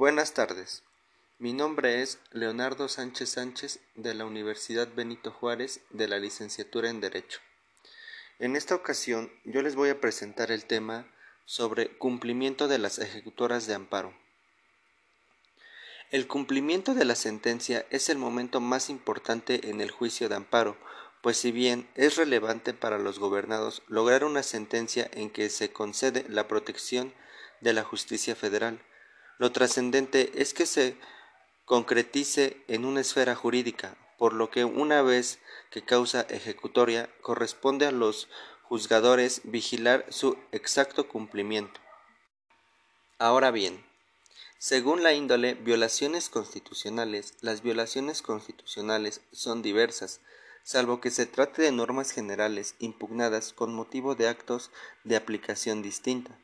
Buenas tardes. Mi nombre es Leonardo Sánchez Sánchez de la Universidad Benito Juárez de la licenciatura en Derecho. En esta ocasión yo les voy a presentar el tema sobre cumplimiento de las ejecutoras de amparo. El cumplimiento de la sentencia es el momento más importante en el juicio de amparo, pues si bien es relevante para los gobernados lograr una sentencia en que se concede la protección de la justicia federal, lo trascendente es que se concretice en una esfera jurídica, por lo que una vez que causa ejecutoria corresponde a los juzgadores vigilar su exacto cumplimiento. Ahora bien, según la índole violaciones constitucionales, las violaciones constitucionales son diversas, salvo que se trate de normas generales impugnadas con motivo de actos de aplicación distinta.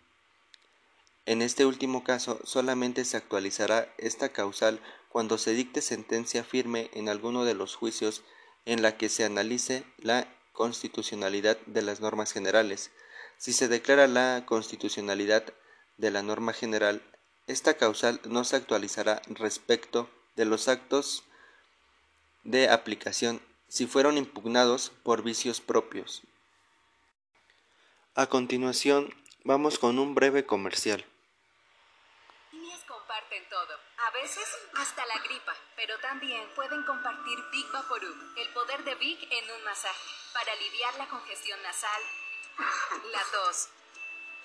En este último caso, solamente se actualizará esta causal cuando se dicte sentencia firme en alguno de los juicios en la que se analice la constitucionalidad de las normas generales. Si se declara la constitucionalidad de la norma general, esta causal no se actualizará respecto de los actos de aplicación si fueron impugnados por vicios propios. A continuación, vamos con un breve comercial comparten todo. A veces hasta la gripa, pero también pueden compartir Big Vaporub, el poder de Big en un masaje, para aliviar la congestión nasal, la tos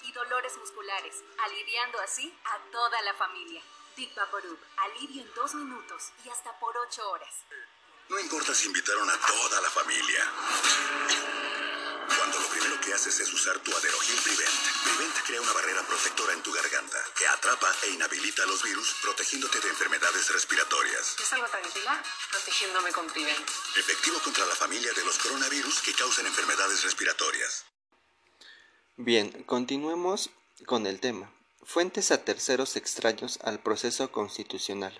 y dolores musculares, aliviando así a toda la familia. Big Vaporub, alivio en dos minutos y hasta por ocho horas. No importa si invitaron a toda la familia. Que haces es usar tu Aderogil Prevent, Prevent crea una barrera protectora en tu garganta que atrapa e inhabilita los virus, protegiéndote de enfermedades respiratorias. Es algo tranquila, protegiéndome con Prevent. Efectivo contra la familia de los coronavirus que causan enfermedades respiratorias. Bien, continuemos con el tema. Fuentes a terceros extraños al proceso constitucional.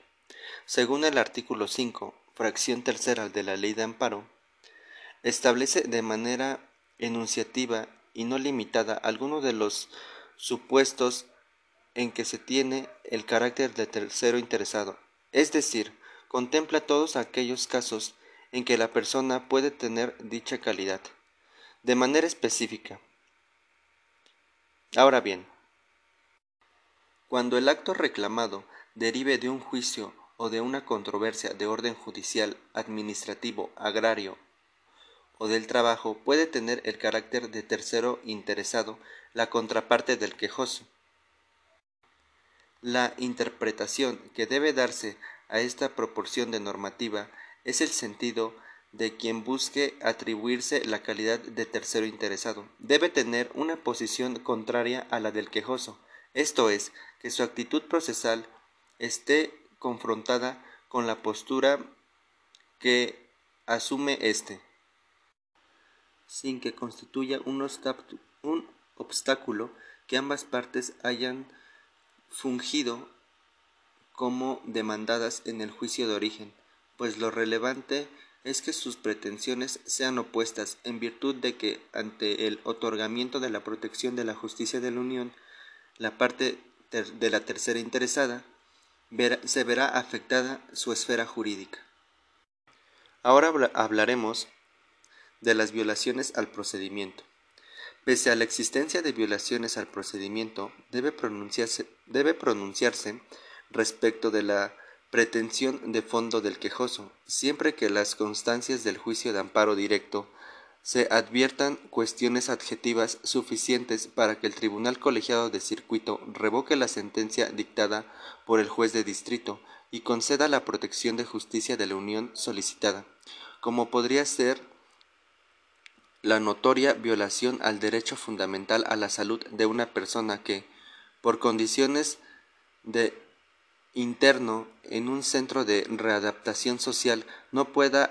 Según el artículo 5, fracción tercera de la Ley de Amparo, establece de manera enunciativa y no limitada alguno de los supuestos en que se tiene el carácter de tercero interesado, es decir, contempla todos aquellos casos en que la persona puede tener dicha calidad, de manera específica. Ahora bien, cuando el acto reclamado derive de un juicio o de una controversia de orden judicial, administrativo, agrario o del trabajo puede tener el carácter de tercero interesado, la contraparte del quejoso. La interpretación que debe darse a esta proporción de normativa es el sentido de quien busque atribuirse la calidad de tercero interesado. Debe tener una posición contraria a la del quejoso, esto es, que su actitud procesal esté confrontada con la postura que asume éste sin que constituya un, obstáculo que ambas partes hayan fungido como demandadas en el juicio de origen, pues lo relevante es que sus pretensiones sean opuestas en virtud de que ante el otorgamiento de la protección de la justicia de la Unión, la parte de la tercera interesada se verá afectada su esfera jurídica. Ahora hablaremos de las violaciones al procedimiento. Pese a la existencia de violaciones al procedimiento, debe pronunciarse, debe pronunciarse respecto de la pretensión de fondo del quejoso, siempre que las constancias del juicio de amparo directo se adviertan cuestiones adjetivas suficientes para que el Tribunal Colegiado de Circuito revoque la sentencia dictada por el juez de distrito y conceda la protección de justicia de la Unión solicitada, como podría ser la notoria violación al derecho fundamental a la salud de una persona que, por condiciones de interno en un centro de readaptación social, no pueda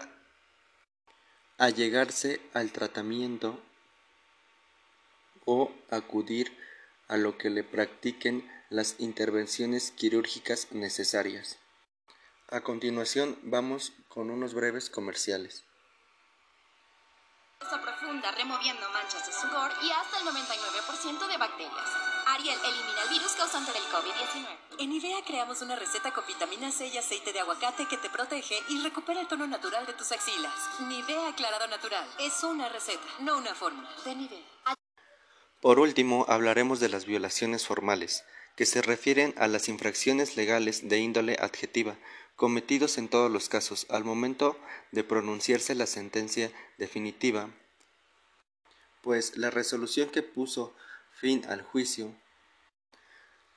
allegarse al tratamiento o acudir a lo que le practiquen las intervenciones quirúrgicas necesarias. A continuación vamos con unos breves comerciales. Profunda removiendo manchas de sudor y hasta el 99% de bacterias. Ariel elimina el virus causante del COVID-19. En IDEA creamos una receta con vitamina C y aceite de aguacate que te protege y recupera el tono natural de tus axilas. Nivea aclarado natural. Es una receta, no una fórmula. De Nivea. Por último, hablaremos de las violaciones formales, que se refieren a las infracciones legales de índole adjetiva, cometidos en todos los casos al momento de pronunciarse la sentencia definitiva, pues la resolución que puso fin al juicio.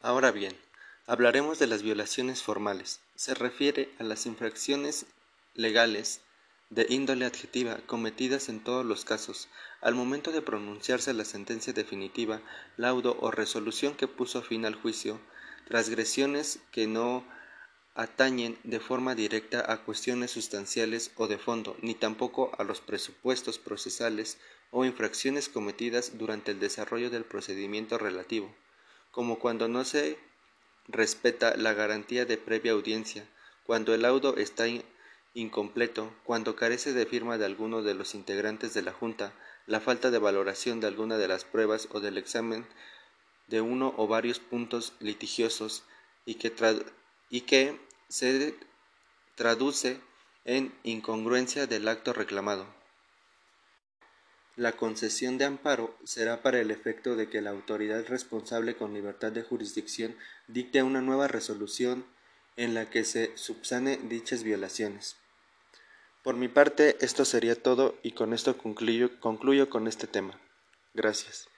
Ahora bien, hablaremos de las violaciones formales. Se refiere a las infracciones legales de índole adjetiva cometidas en todos los casos. Al momento de pronunciarse la sentencia definitiva, laudo o resolución que puso fin al juicio, transgresiones que no atañen de forma directa a cuestiones sustanciales o de fondo, ni tampoco a los presupuestos procesales o infracciones cometidas durante el desarrollo del procedimiento relativo, como cuando no se respeta la garantía de previa audiencia, cuando el laudo está incompleto, cuando carece de firma de alguno de los integrantes de la Junta, la falta de valoración de alguna de las pruebas o del examen de uno o varios puntos litigiosos y que y que se traduce en incongruencia del acto reclamado. La concesión de amparo será para el efecto de que la autoridad responsable con libertad de jurisdicción dicte una nueva resolución en la que se subsane dichas violaciones. Por mi parte, esto sería todo y con esto concluyo, con este tema. Gracias.